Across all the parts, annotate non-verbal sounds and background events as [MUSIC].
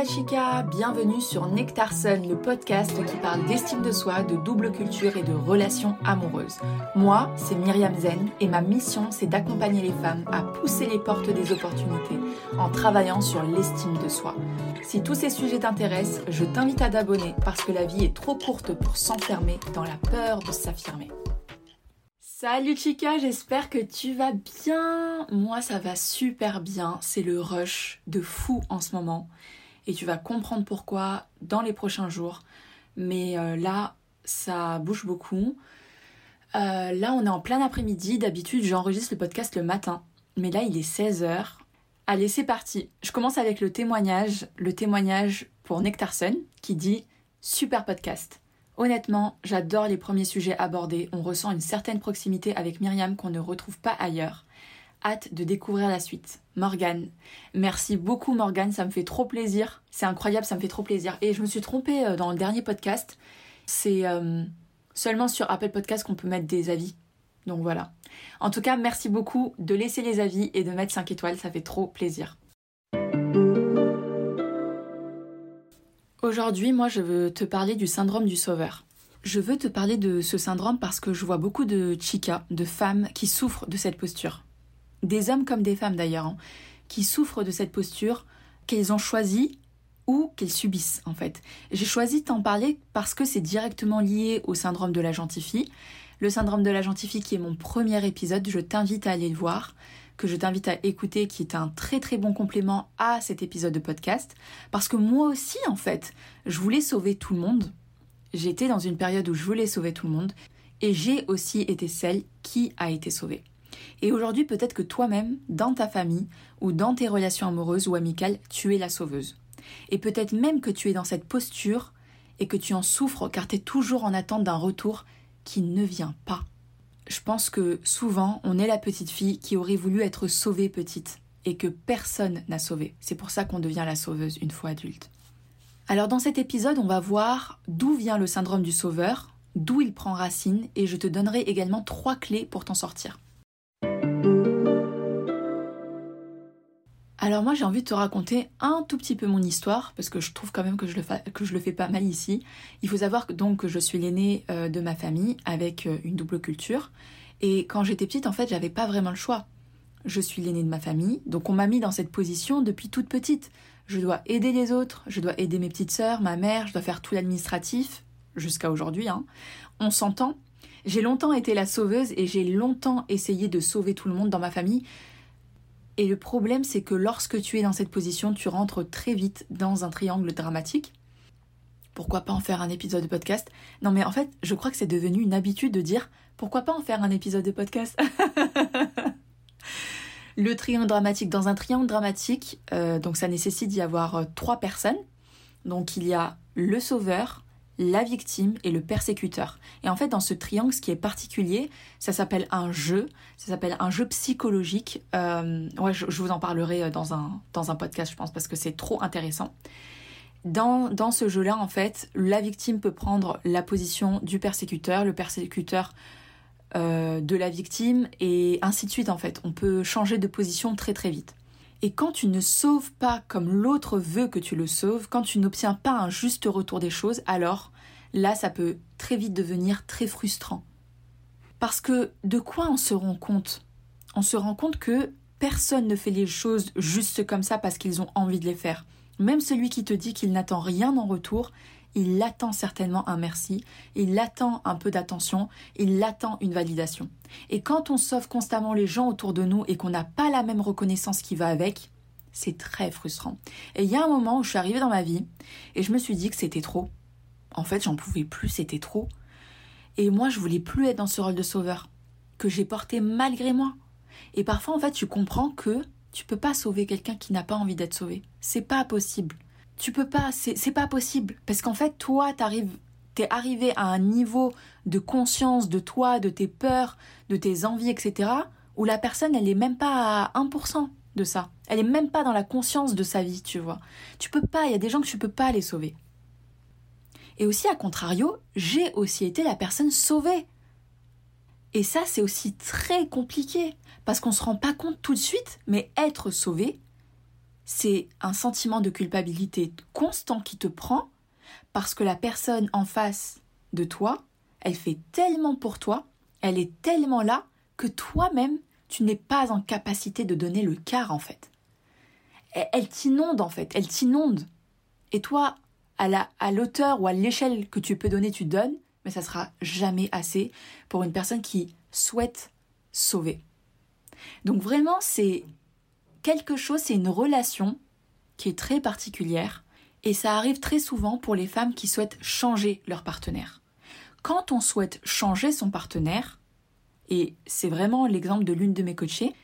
la chica, bienvenue sur Nectarson, le podcast qui parle d'estime de soi, de double culture et de relations amoureuses. Moi, c'est Myriam Zen et ma mission, c'est d'accompagner les femmes à pousser les portes des opportunités en travaillant sur l'estime de soi. Si tous ces sujets t'intéressent, je t'invite à t'abonner parce que la vie est trop courte pour s'enfermer dans la peur de s'affirmer. Salut Chica, j'espère que tu vas bien. Moi ça va super bien, c'est le rush de fou en ce moment et tu vas comprendre pourquoi dans les prochains jours. Mais euh, là, ça bouge beaucoup. Euh, là, on est en plein après-midi. D'habitude, j'enregistre le podcast le matin. Mais là, il est 16h. Allez, c'est parti. Je commence avec le témoignage. Le témoignage pour Nectarson qui dit Super podcast. Honnêtement, j'adore les premiers sujets abordés. On ressent une certaine proximité avec Myriam qu'on ne retrouve pas ailleurs. Hâte de découvrir la suite. Morgane. Merci beaucoup Morgane, ça me fait trop plaisir. C'est incroyable, ça me fait trop plaisir. Et je me suis trompée euh, dans le dernier podcast. C'est euh, seulement sur Apple Podcast qu'on peut mettre des avis. Donc voilà. En tout cas, merci beaucoup de laisser les avis et de mettre 5 étoiles, ça fait trop plaisir. Aujourd'hui, moi, je veux te parler du syndrome du sauveur. Je veux te parler de ce syndrome parce que je vois beaucoup de chicas, de femmes qui souffrent de cette posture. Des hommes comme des femmes d'ailleurs, hein, qui souffrent de cette posture qu'elles ont choisie ou qu'elles subissent en fait. J'ai choisi de t'en parler parce que c'est directement lié au syndrome de la gentille Le syndrome de la gentille qui est mon premier épisode, je t'invite à aller le voir que je t'invite à écouter, qui est un très très bon complément à cet épisode de podcast. Parce que moi aussi, en fait, je voulais sauver tout le monde. J'étais dans une période où je voulais sauver tout le monde. Et j'ai aussi été celle qui a été sauvée. Et aujourd'hui, peut-être que toi-même, dans ta famille ou dans tes relations amoureuses ou amicales, tu es la sauveuse. Et peut-être même que tu es dans cette posture et que tu en souffres car tu es toujours en attente d'un retour qui ne vient pas je pense que souvent, on est la petite fille qui aurait voulu être sauvée petite et que personne n'a sauvé. C'est pour ça qu'on devient la sauveuse une fois adulte. Alors dans cet épisode, on va voir d'où vient le syndrome du sauveur, d'où il prend racine et je te donnerai également trois clés pour t'en sortir. Alors moi j'ai envie de te raconter un tout petit peu mon histoire parce que je trouve quand même que je le, que je le fais pas mal ici. Il faut savoir que, donc que je suis l'aînée euh, de ma famille avec euh, une double culture et quand j'étais petite en fait j'avais pas vraiment le choix. Je suis l'aînée de ma famille donc on m'a mis dans cette position depuis toute petite. Je dois aider les autres, je dois aider mes petites sœurs, ma mère, je dois faire tout l'administratif jusqu'à aujourd'hui. Hein. On s'entend. J'ai longtemps été la sauveuse et j'ai longtemps essayé de sauver tout le monde dans ma famille et le problème, c'est que lorsque tu es dans cette position, tu rentres très vite dans un triangle dramatique. Pourquoi pas en faire un épisode de podcast? Non mais en fait, je crois que c'est devenu une habitude de dire pourquoi pas en faire un épisode de podcast? [LAUGHS] Le triangle dramatique. Dans un triangle dramatique, euh, donc ça nécessite d'y avoir euh, trois personnes. Donc il y a le sauveur, la victime et le persécuteur. Et en fait, dans ce triangle, ce qui est particulier, ça s'appelle un jeu, ça s'appelle un jeu psychologique. Euh, ouais, je, vous en parlerai euh, dans un, dans un podcast, je pense, parce que c'est trop intéressant. Dans, dans ce jeu-là, en fait, la victime peut prendre la position du persécuteur, le persécuteur euh, de la victime, et ainsi de suite, en fait. On peut changer de position très très vite. Et quand tu ne sauves pas comme l'autre veut que tu le sauves, quand tu n'obtiens pas un juste retour des choses, alors là, ça peut très vite devenir très frustrant. Parce que de quoi on se rend compte? On se rend compte que personne ne fait les choses juste comme ça parce qu'ils ont envie de les faire. Même celui qui te dit qu'il n'attend rien en retour, il attend certainement un merci, il attend un peu d'attention, il attend une validation. Et quand on sauve constamment les gens autour de nous et qu'on n'a pas la même reconnaissance qui va avec, c'est très frustrant. Et il y a un moment où je suis arrivée dans ma vie et je me suis dit que c'était trop. En fait, j'en pouvais plus, c'était trop. Et moi, je voulais plus être dans ce rôle de sauveur que j'ai porté malgré moi. Et parfois, en fait, tu comprends que tu peux pas sauver quelqu'un qui n'a pas envie d'être sauvé. C'est pas possible tu peux pas, c'est pas possible. Parce qu'en fait, toi, t'es arrivé à un niveau de conscience de toi, de tes peurs, de tes envies, etc., où la personne, elle est même pas à 1% de ça. Elle est même pas dans la conscience de sa vie, tu vois. Tu peux pas, il y a des gens que tu peux pas les sauver. Et aussi, à contrario, j'ai aussi été la personne sauvée. Et ça, c'est aussi très compliqué, parce qu'on se rend pas compte tout de suite, mais être sauvé, c'est un sentiment de culpabilité constant qui te prend parce que la personne en face de toi, elle fait tellement pour toi, elle est tellement là que toi-même, tu n'es pas en capacité de donner le quart en fait. Elle, t'inonde en fait, elle t'inonde. Et toi, à la à l'auteur ou à l'échelle que tu peux donner, tu donnes, mais ça sera jamais assez pour une personne qui souhaite sauver. Donc vraiment, c'est quelque chose, c'est une relation qui est très particulière et ça arrive très souvent pour les femmes qui souhaitent changer leur partenaire. Quand on souhaite changer son partenaire, et c'est vraiment l'exemple de l'une de mes coachées,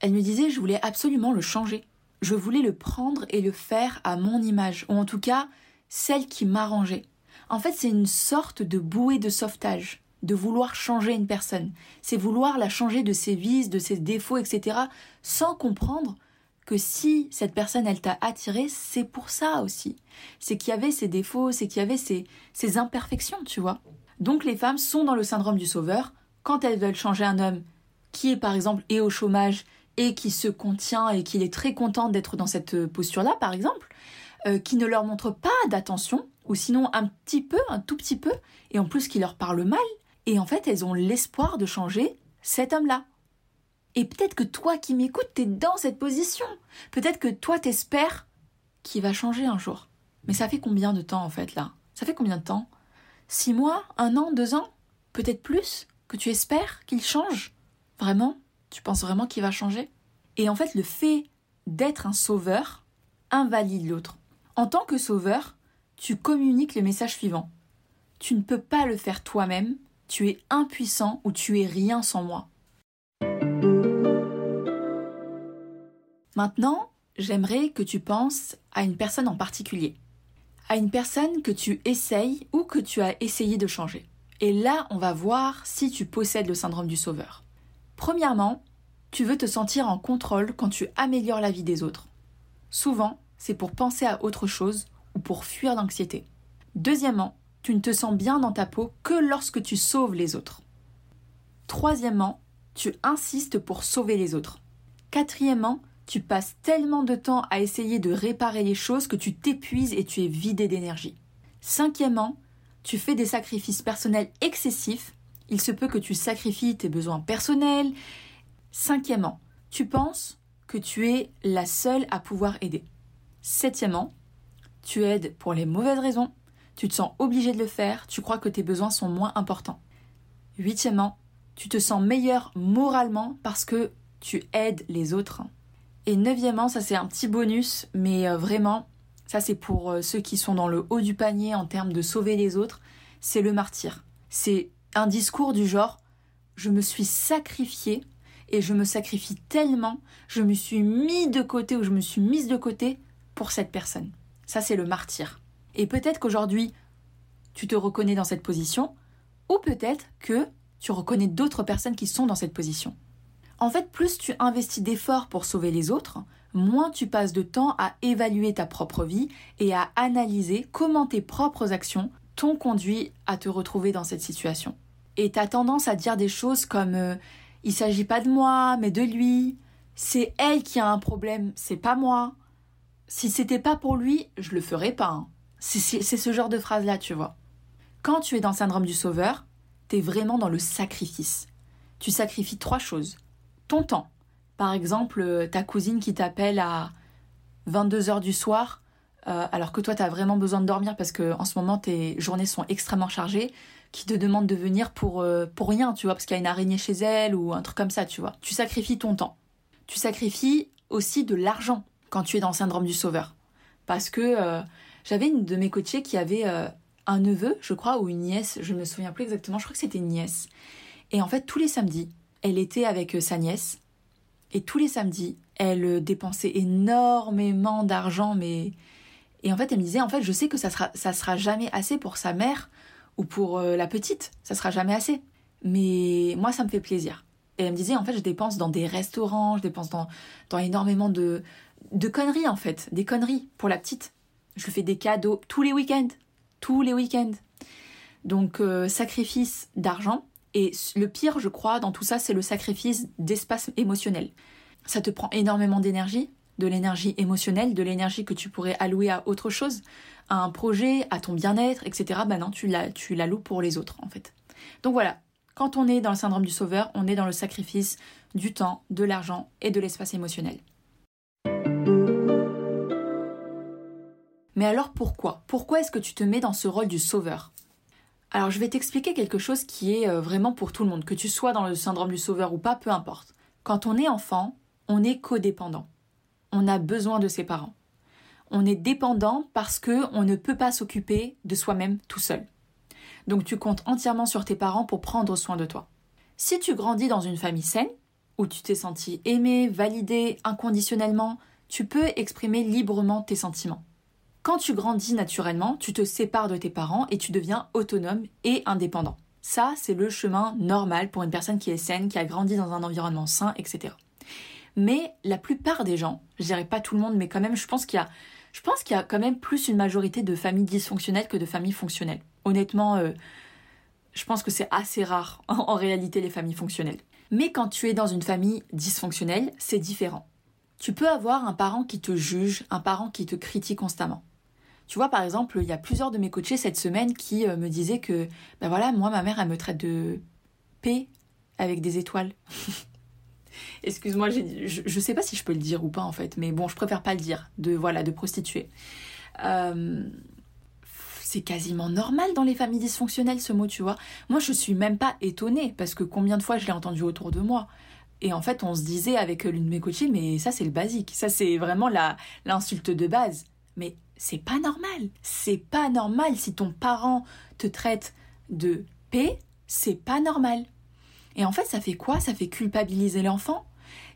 elle me disait je voulais absolument le changer. Je voulais le prendre et le faire à mon image, ou en tout cas celle qui m'arrangeait. En fait, c'est une sorte de bouée de sauvetage, de vouloir changer une personne. C'est vouloir la changer de ses vices, de ses défauts, etc., sans comprendre que si cette personne, elle t'a attiré, c'est pour ça aussi. C'est qu'il y avait ses défauts, c'est qu'il y avait ses, imperfections, tu vois. Donc les femmes sont dans le syndrome du sauveur quand elles veulent changer un homme qui est par exemple et au chômage et qui se contient et qui est très content d'être dans cette posture-là, par exemple, euh, qui ne leur montre pas d'attention, ou sinon un petit peu, un tout petit peu, et en plus qui leur parle mal, et en fait elles ont l'espoir de changer cet homme-là. Et peut-être que toi qui m'écoutes, t'es dans cette position. Peut-être que toi t'espères qu'il va changer un jour. Mais ça fait combien de temps en fait là? Ça fait combien de temps? Six mois? Un an? Deux ans? Peut-être plus? Que tu espères qu'il change? Vraiment? Tu penses vraiment qu'il va changer? Et en fait, le fait d'être un sauveur invalide l'autre. En tant que sauveur, tu communiques le message suivant. Tu ne peux pas le faire toi-même, tu es impuissant ou tu es rien sans moi. Maintenant, j'aimerais que tu penses à une personne en particulier à une personne que tu essayes ou que tu as essayé de changer. Et là, on va voir si tu possèdes le syndrome du sauveur. Premièrement, tu veux te sentir en contrôle quand tu améliores la vie des autres. Souvent, c'est pour penser à autre chose ou pour fuir l'anxiété. Deuxièmement, tu ne te sens bien dans ta peau que lorsque tu sauves les autres. Troisièmement, tu insistes pour sauver les autres. Quatrièmement, tu passes tellement de temps à essayer de réparer les choses que tu t'épuises et tu es vidé d'énergie. Cinquièmement, tu fais des sacrifices personnels excessifs. Il se peut que tu sacrifies tes besoins personnels. Cinquièmement, tu penses que tu es la seule à pouvoir aider. Septièmement, tu aides pour les mauvaises raisons. Tu te sens obligé de le faire. Tu crois que tes besoins sont moins importants. Huitièmement, tu te sens meilleur moralement parce que tu aides les autres. Et neuvièmement, ça c'est un petit bonus, mais euh, vraiment, ça c'est pour euh, ceux qui sont dans le haut du panier en termes de sauver les autres, c'est le martyr. C'est un discours du genre je me suis sacrifié et je me sacrifie tellement, je me suis mis de côté ou je me suis mise de côté pour cette personne. Ça c'est le martyr. Et peut-être qu'aujourd'hui, tu te reconnais dans cette position, ou peut-être que tu reconnais d'autres personnes qui sont dans cette position. En fait, plus tu investis d'efforts pour sauver les autres, moins tu passes de temps à évaluer ta propre vie et à analyser comment tes propres actions t'ont conduit à te retrouver dans cette situation. Et tu as tendance à dire des choses comme euh, il s'agit pas de moi, mais de lui. C'est elle qui a un problème, c'est pas moi. Si c'était pas pour lui, je le ferais pas. Hein. C'est ce genre de phrase là, tu vois. Quand tu es dans le syndrome du sauveur, tu es vraiment dans le sacrifice. Tu sacrifies trois choses ton temps. Par exemple, euh, ta cousine qui t'appelle à 22h du soir, euh, alors que toi, tu as vraiment besoin de dormir parce que en ce moment, tes journées sont extrêmement chargées, qui te demande de venir pour, euh, pour rien, tu vois, parce qu'il y a une araignée chez elle ou un truc comme ça, tu vois. Tu sacrifies ton temps. Tu sacrifies aussi de l'argent quand tu es dans le syndrome du sauveur. Parce que j'avais une de mes coachées qui avait un neveu, je crois, ou une nièce, je ne me souviens plus exactement, je crois que c'était une nièce. Et en fait, tous les samedis, elle était avec euh, sa nièce et tous les samedis, elle euh, dépensait énormément d'argent, mais et en fait, elle me disait en fait, je sais que ça sera ça sera jamais assez pour sa mère ou pour euh, la petite, ça sera jamais assez. Mais moi, ça me fait plaisir. Et elle me disait en fait, je dépense dans des restaurants, je dépense dans dans énormément de de conneries en fait, des conneries pour la petite. Je lui fais des cadeaux tous les week-ends, tous les week-ends. Donc sacrifice d'argent et le pire, je crois, dans tout ça, c'est le sacrifice d'espace émotionnel. Ça te prend énormément d'énergie, de l'énergie émotionnelle, de l'énergie que tu pourrais allouer à autre chose, à un projet, à ton bien-être, etc. Ben non, tu la, tu l'alloues pour les autres, en fait. Donc voilà, quand on est dans le syndrome du sauveur, on est dans le sacrifice du temps, de l'argent et de l'espace émotionnel. Mais alors pourquoi? Pourquoi est-ce que tu te mets dans ce rôle du sauveur? Alors je vais t'expliquer quelque chose qui est euh, vraiment pour tout le monde, que tu sois dans le syndrome du sauveur ou pas, peu importe. Quand on est enfant, on est codépendant. On a besoin de ses parents. On est dépendant parce que on ne peut pas s'occuper de soi-même tout seul. Donc tu comptes entièrement sur tes parents pour prendre soin de toi. Si tu grandis dans une famille saine, où tu t'es senti aimé, validé inconditionnellement, tu peux exprimer librement tes sentiments. Quand tu grandis naturellement, tu te sépares de tes parents et tu deviens autonome et indépendant. Ça, c'est le chemin normal pour une personne qui est saine, qui a grandi dans un environnement sain, etc. Mais la plupart des gens, je dirais pas tout le monde, mais quand même, je pense qu'il y a, quand même plus une majorité de familles dysfonctionnelles que de familles fonctionnelles. Honnêtement, euh, je pense que c'est assez rare [LAUGHS] en réalité les familles fonctionnelles. Mais quand tu es dans une famille dysfonctionnelle, c'est différent. Tu peux avoir un parent qui te juge, un parent qui te critique constamment. Tu vois, par exemple, il y a plusieurs de mes coachés cette semaine qui euh, me disaient que, ben voilà, moi, ma mère, elle me traite de P avec des étoiles. [LAUGHS] Excuse-moi, je, ne sais pas si je peux le dire ou pas en fait, mais bon, je préfère pas le dire, de voilà, de prostituée. Euh, c'est quasiment normal dans les familles dysfonctionnelles ce mot, tu vois. Moi, je suis même pas étonnée parce que combien de fois je l'ai entendu autour de moi. Et en fait, on se disait avec l'une de mes coachées, mais ça c'est le basique, ça c'est vraiment l'insulte de base. Mais c'est pas normal. C'est pas normal si ton parent te traite de P, c'est pas normal. Et en fait, ça fait quoi? Ça fait culpabiliser l'enfant.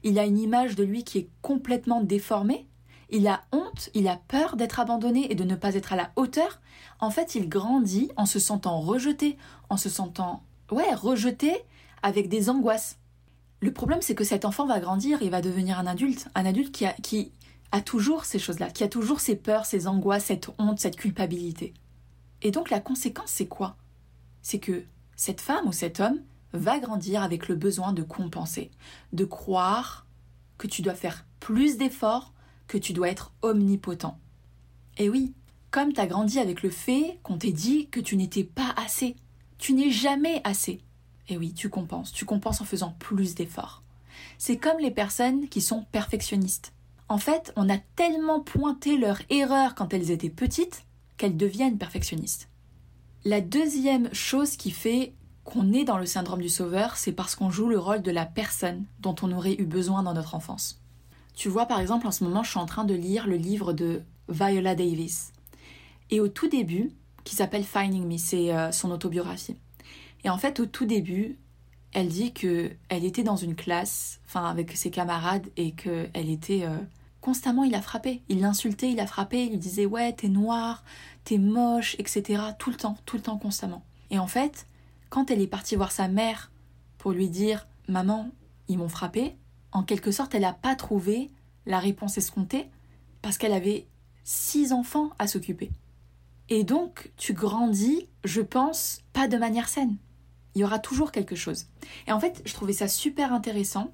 Il a une image de lui qui est complètement déformée. Il a honte, il a peur d'être abandonné et de ne pas être à la hauteur. En fait, il grandit en se sentant rejeté, en se sentant, ouais, rejeté avec des angoisses. Le problème, c'est que cet enfant va grandir, il va devenir un adulte, un adulte qui a, qui a toujours ces choses-là, qui a toujours ses peurs, ses angoisses, cette honte, cette culpabilité. Et donc la conséquence, c'est quoi? C'est que cette femme ou cet homme va grandir avec le besoin de compenser, de croire que tu dois faire plus d'efforts, que tu dois être omnipotent. Et oui, comme tu as grandi avec le fait qu'on t'ait dit que tu n'étais pas assez, tu n'es jamais assez. Et oui, tu compenses, tu compenses en faisant plus d'efforts. C'est comme les personnes qui sont perfectionnistes. En fait, on a tellement pointé leur erreur quand elles étaient petites qu'elles deviennent perfectionnistes. La deuxième chose qui fait qu'on est dans le syndrome du sauveur, c'est parce qu'on joue le rôle de la personne dont on aurait eu besoin dans notre enfance. Tu vois, par exemple, en ce moment, je suis en train de lire le livre de Viola Davis. Et au tout début, qui s'appelle Finding Me, c'est euh, son autobiographie. Et en fait, au tout début, elle dit que elle était dans une classe, enfin avec ses camarades, et que elle était euh, constamment, il a frappé, il l'insultait, il a frappé, il lui disait ouais t'es noir, t'es moche, etc. Tout le temps, tout le temps, constamment. Et en fait, quand elle est partie voir sa mère pour lui dire Maman, ils m'ont frappé, en quelque sorte, elle n'a pas trouvé la réponse escomptée parce qu'elle avait six enfants à s'occuper. Et donc, tu grandis, je pense, pas de manière saine. Il y aura toujours quelque chose. Et en fait, je trouvais ça super intéressant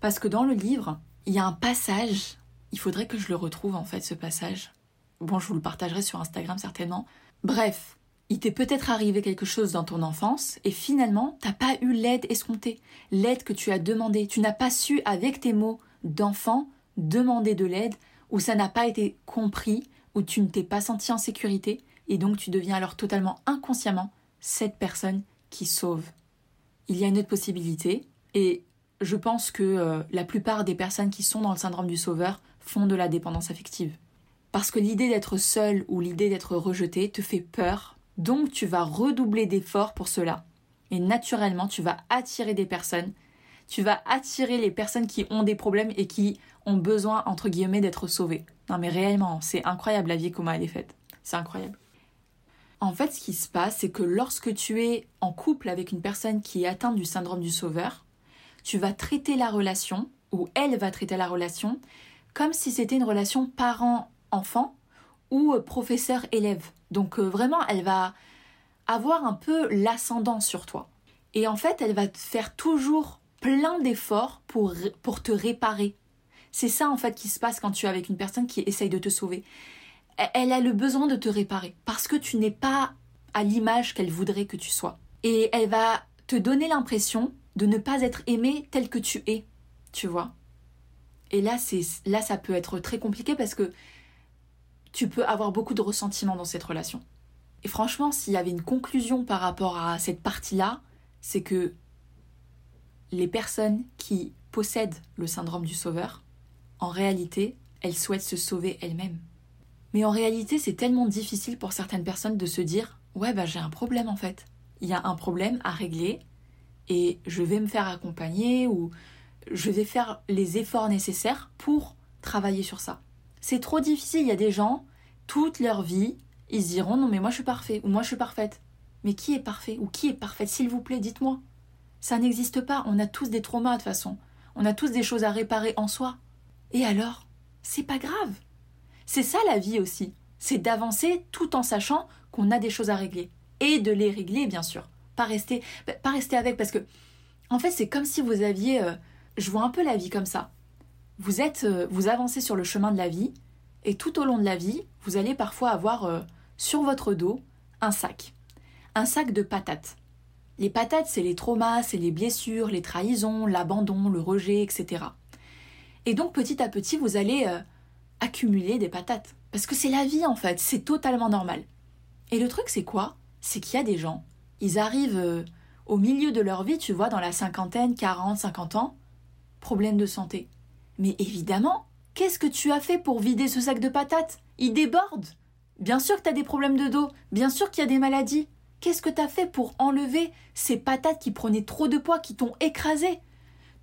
parce que dans le livre, il y a un passage, il faudrait que je le retrouve en fait, ce passage. Bon, je vous le partagerai sur Instagram certainement. Bref, il t'est peut-être arrivé quelque chose dans ton enfance et finalement, t'as pas eu l'aide escomptée, l'aide que tu as demandée. Tu n'as pas su, avec tes mots d'enfant, demander de l'aide, ou ça n'a pas été compris, ou tu ne t'es pas senti en sécurité, et donc tu deviens alors totalement inconsciemment cette personne qui sauve. Il y a une autre possibilité, et je pense que euh, la plupart des personnes qui sont dans le syndrome du sauveur font de la dépendance affective. Parce que l'idée d'être seul ou l'idée d'être rejeté te fait peur donc tu vas redoubler d'efforts pour cela. Et naturellement, tu vas attirer des personnes. Tu vas attirer les personnes qui ont des problèmes et qui ont besoin, entre guillemets, d'être sauvées. Non mais réellement, c'est incroyable la vie comment elle est faite. C'est incroyable. En fait, ce qui se passe, c'est que lorsque tu es en couple avec une personne qui est atteinte du syndrome du sauveur, tu vas traiter la relation, ou elle va traiter la relation, comme si c'était une relation parent-enfant ou professeur-élève. Donc euh, vraiment, elle va avoir un peu l'ascendant sur toi. Et en fait, elle va te faire toujours plein d'efforts pour, pour te réparer. C'est ça en fait qui se passe quand tu es avec une personne qui essaye de te sauver. Elle a le besoin de te réparer parce que tu n'es pas à l'image qu'elle voudrait que tu sois. Et elle va te donner l'impression de ne pas être aimé tel que tu es, tu vois. Et là, ça peut être très compliqué parce que tu peux avoir beaucoup de ressentiment dans cette relation. Et franchement, s'il y avait une conclusion par rapport à cette partie-là, c'est que les personnes qui possèdent le syndrome du sauveur, en réalité, elles souhaitent se sauver elles-mêmes. Mais en réalité, c'est tellement difficile pour certaines personnes de se dire Ouais, bah j'ai un problème en fait. Il y a un problème à régler et je vais me faire accompagner ou je vais faire les efforts nécessaires pour travailler sur ça. C'est trop difficile, il y a des gens, toute leur vie, ils se diront non mais moi je suis parfait ou moi je suis parfaite. Mais qui est parfait ou qui est parfaite? S'il vous plaît, dites-moi. Ça n'existe pas, on a tous des traumas de toute façon. On a tous des choses à réparer en soi. Et alors? C'est pas grave. C'est ça la vie aussi. C'est d'avancer tout en sachant qu'on a des choses à régler. Et de les régler, bien sûr. Pas rester, pas rester avec, parce que, en fait, c'est comme si vous aviez. Euh, je vois un peu la vie comme ça. Vous êtes, euh, vous avancez sur le chemin de la vie, et tout au long de la vie, vous allez parfois avoir euh, sur votre dos un sac. Un sac de patates. Les patates, c'est les traumas, c'est les blessures, les trahisons, l'abandon, le rejet, etc. Et donc petit à petit, vous allez accumuler des patates. Parce que c'est la vie en fait, c'est totalement normal. Et le truc c'est quoi? C'est qu'il y a des gens, ils arrivent euh, au milieu de leur vie, tu vois, dans la cinquantaine, 40, 50 ans, problème de santé. Mais évidemment, qu'est-ce que tu as fait pour vider ce sac de patates? Il déborde Bien sûr que tu as des problèmes de dos, bien sûr qu'il y a des maladies. Qu'est-ce que tu as fait pour enlever ces patates qui prenaient trop de poids, qui t'ont écrasé?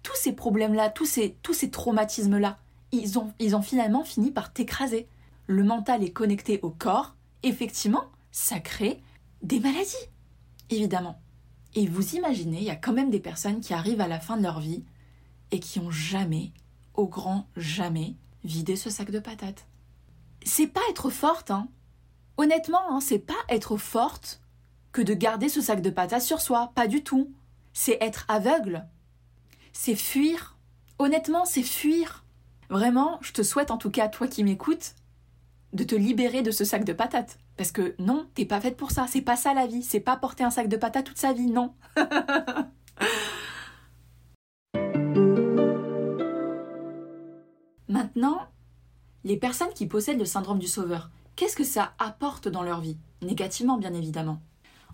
Tous ces problèmes-là, tous ces, tous ces traumatismes-là, ils ont, ils ont finalement fini par t'écraser. Le mental est connecté au corps, effectivement, ça crée des maladies, évidemment. Et vous imaginez, il y a quand même des personnes qui arrivent à la fin de leur vie et qui ont jamais, au grand jamais, vidé ce sac de patates. C'est pas être forte, hein. Honnêtement, hein, c'est pas être forte que de garder ce sac de patates sur soi, pas du tout. C'est être aveugle. C'est fuir. Honnêtement, c'est fuir. Vraiment, je te souhaite en tout cas, toi qui m'écoutes, de te libérer de ce sac de patates. Parce que non, t'es pas faite pour ça. C'est pas ça la vie. C'est pas porter un sac de patates toute sa vie, non. [LAUGHS] Maintenant, les personnes qui possèdent le syndrome du sauveur, qu'est-ce que ça apporte dans leur vie? Négativement, bien évidemment.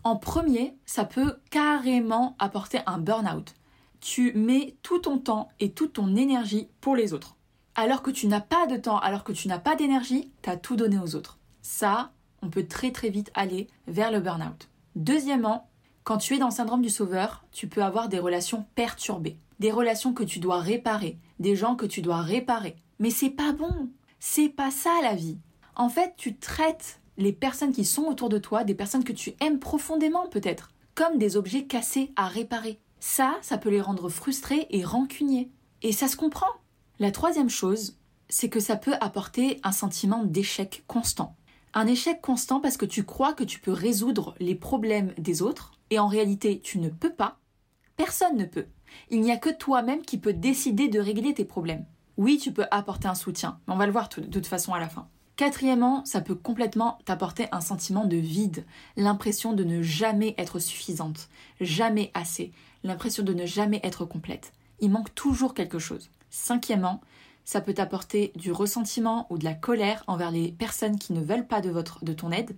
En premier, ça peut carrément apporter un burn-out. Tu mets tout ton temps et toute ton énergie pour les autres alors que tu n'as pas de temps, alors que tu n'as pas d'énergie, tu as tout donné aux autres. Ça, on peut très très vite aller vers le burn-out. Deuxièmement, quand tu es dans le syndrome du sauveur, tu peux avoir des relations perturbées, des relations que tu dois réparer, des gens que tu dois réparer. Mais c'est pas bon. C'est pas ça la vie. En fait, tu traites les personnes qui sont autour de toi, des personnes que tu aimes profondément peut-être, comme des objets cassés à réparer. Ça, ça peut les rendre frustrés et rancuniers. Et ça se comprend. La troisième chose, c'est que ça peut apporter un sentiment d'échec constant. Un échec constant parce que tu crois que tu peux résoudre les problèmes des autres et en réalité tu ne peux pas. Personne ne peut. Il n'y a que toi-même qui peux décider de régler tes problèmes. Oui, tu peux apporter un soutien, mais on va le voir de toute façon à la fin. Quatrièmement, ça peut complètement t'apporter un sentiment de vide, l'impression de ne jamais être suffisante, jamais assez, l'impression de ne jamais être complète. Il manque toujours quelque chose. Cinquièmement, ça peut apporter du ressentiment ou de la colère envers les personnes qui ne veulent pas de, votre, de ton aide.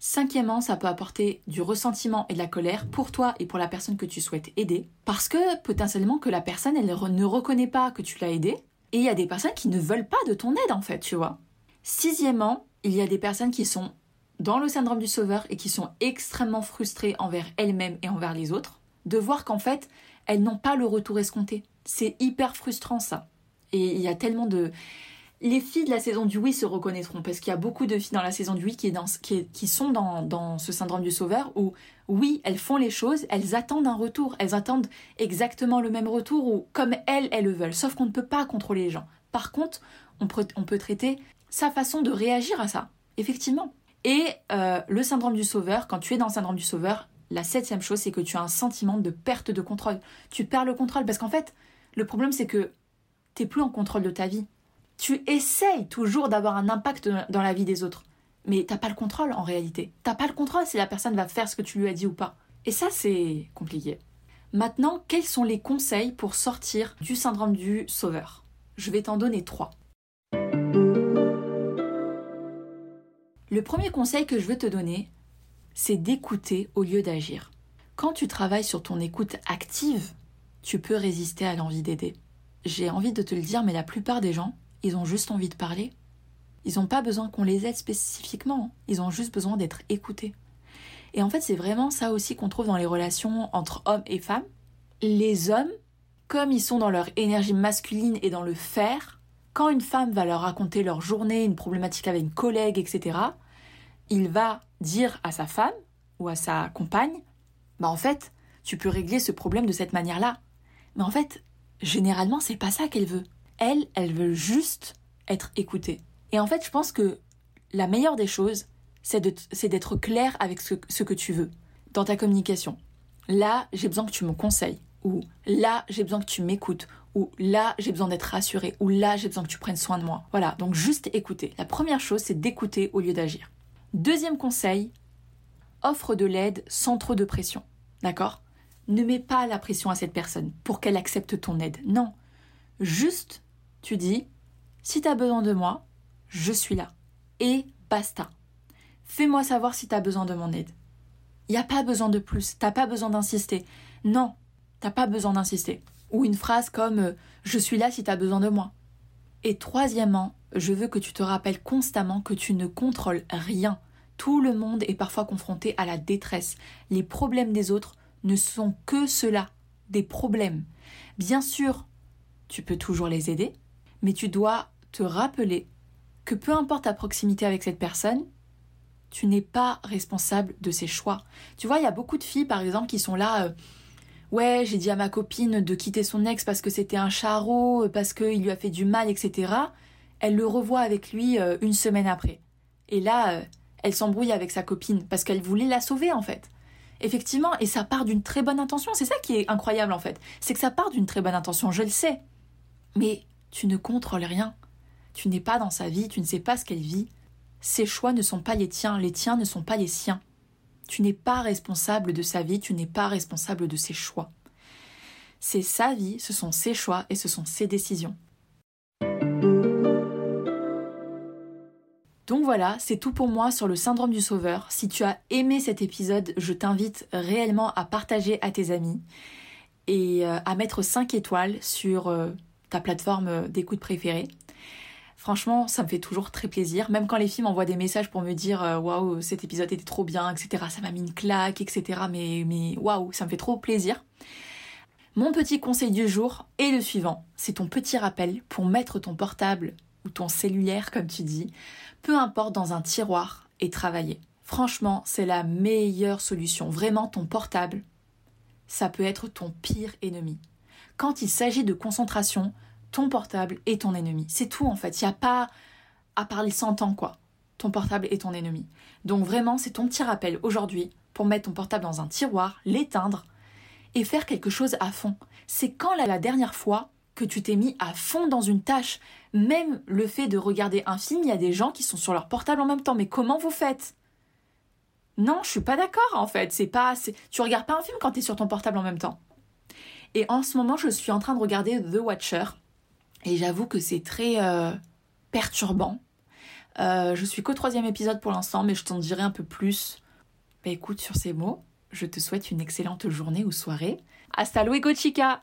Cinquièmement, ça peut apporter du ressentiment et de la colère pour toi et pour la personne que tu souhaites aider, parce que potentiellement que la personne elle ne reconnaît pas que tu l'as aidée, et il y a des personnes qui ne veulent pas de ton aide en fait, tu vois. Sixièmement, il y a des personnes qui sont dans le syndrome du sauveur et qui sont extrêmement frustrées envers elles-mêmes et envers les autres, de voir qu'en fait, elles n'ont pas le retour escompté. C'est hyper frustrant ça. Et il y a tellement de... Les filles de la saison du oui se reconnaîtront parce qu'il y a beaucoup de filles dans la saison du oui qui, sont dans, ce syndrome du sauveur où oui, elles font les choses, elles attendent un retour, elles attendent exactement le même retour ou comme elles, elles le veulent. Sauf qu'on ne peut pas contrôler les gens. Par contre, on peut, on peut traiter sa façon de réagir à ça, effectivement. Et euh, le syndrome du sauveur, quand tu es dans le syndrome du sauveur, la septième chose, c'est que tu as un sentiment de perte de contrôle. Tu perds le contrôle parce qu'en fait, le problème, c'est que t'es plus en contrôle de ta vie. Tu essayes toujours d'avoir un impact dans la vie des autres. Mais t'as pas le contrôle en réalité. T'as pas le contrôle si la personne va faire ce que tu lui as dit ou pas. Et ça, c'est compliqué. Maintenant, quels sont les conseils pour sortir du syndrome du sauveur? Je vais t'en donner trois. Le premier conseil que je veux te donner, c'est d'écouter au lieu d'agir. Quand tu travailles sur ton écoute active, tu peux résister à l'envie d'aider. J'ai envie de te le dire, mais la plupart des gens, ils ont juste envie de parler. Ils n'ont pas besoin qu'on les aide spécifiquement, ils ont juste besoin d'être écoutés. Et en fait, c'est vraiment ça aussi qu'on trouve dans les relations entre hommes et femmes. Les hommes, comme ils sont dans leur énergie masculine et dans le faire, quand une femme va leur raconter leur journée, une problématique avec une collègue, etc., il va dire à sa femme ou à sa compagne, bah en fait, tu peux régler ce problème de cette manière-là. Mais en fait, généralement, c'est pas ça qu'elle veut. Elle, elle veut juste être écoutée. Et en fait, je pense que la meilleure des choses, c'est d'être clair avec ce, ce que tu veux dans ta communication. Là, j'ai besoin que tu me conseilles. Ou là, j'ai besoin que tu m'écoutes. Ou là, j'ai besoin d'être rassurée. Ou là, j'ai besoin que tu prennes soin de moi. Voilà, donc juste écouter. La première chose, c'est d'écouter au lieu d'agir. Deuxième conseil, offre de l'aide sans trop de pression. D'accord? Ne mets pas la pression à cette personne pour qu'elle accepte ton aide. Non. Juste, tu dis, si tu as besoin de moi, je suis là. Et basta. Fais-moi savoir si tu as besoin de mon aide. Il n'y a pas besoin de plus, t'as pas besoin d'insister. Non, t'as pas besoin d'insister. Ou une phrase comme euh, Je suis là si tu as besoin de moi. Et troisièmement, je veux que tu te rappelles constamment que tu ne contrôles rien. Tout le monde est parfois confronté à la détresse. Les problèmes des autres ne sont que cela, des problèmes. Bien sûr, tu peux toujours les aider, mais tu dois te rappeler que peu importe ta proximité avec cette personne, tu n'es pas responsable de ses choix. Tu vois, il y a beaucoup de filles, par exemple, qui sont là. Euh, ouais, j'ai dit à ma copine de quitter son ex parce que c'était un charreau, parce qu'il lui a fait du mal, etc. Elle le revoit avec lui euh, une semaine après. Et là, euh, elle s'embrouille avec sa copine parce qu'elle voulait la sauver, en fait. Effectivement, et ça part d'une très bonne intention. C'est ça qui est incroyable, en fait. C'est que ça part d'une très bonne intention, je le sais. Mais tu ne contrôles rien. Tu n'es pas dans sa vie, tu ne sais pas ce qu'elle vit. Ses choix ne sont pas les tiens, les tiens ne sont pas les siens. Tu n'es pas responsable de sa vie, tu n'es pas responsable de ses choix. C'est sa vie, ce sont ses choix et ce sont ses décisions. Donc voilà, c'est tout pour moi sur le syndrome du sauveur. Si tu as aimé cet épisode, je t'invite réellement à partager à tes amis et euh, à mettre 5 étoiles sur euh, ta plateforme d'écoute préférée. Franchement, ça me fait toujours très plaisir. Même quand les filles m'envoient des messages pour me dire euh, waouh, cet épisode était trop bien, etc. Ça m'a mis une claque, etc. Mais, mais waouh, ça me fait trop plaisir. Mon petit conseil du jour est le suivant. C'est ton petit rappel pour mettre ton portable ou ton cellulaire, comme tu dis, peu importe, dans un tiroir et travailler. Franchement, c'est la meilleure solution. Vraiment, ton portable, ça peut être ton pire ennemi. Quand il s'agit de concentration, ton portable est ton ennemi. C'est tout en fait. Il n'y a pas à parler 100 ans quoi. Ton portable est ton ennemi. Donc vraiment, c'est ton petit rappel aujourd'hui pour mettre ton portable dans un tiroir, l'éteindre et faire quelque chose à fond. C'est quand la dernière fois que tu t'es mis à fond dans une tâche. Même le fait de regarder un film, il y a des gens qui sont sur leur portable en même temps. Mais comment vous faites? Non, je suis pas d'accord en fait. C'est pas, tu regardes pas un film quand tu es sur ton portable en même temps. Et en ce moment, je suis en train de regarder The Watcher. Et j'avoue que c'est très euh, perturbant. Euh, je suis qu'au troisième épisode pour l'instant, mais je t'en dirai un peu plus. Bah écoute, sur ces mots, je te souhaite une excellente journée ou soirée. Hasta luego, chica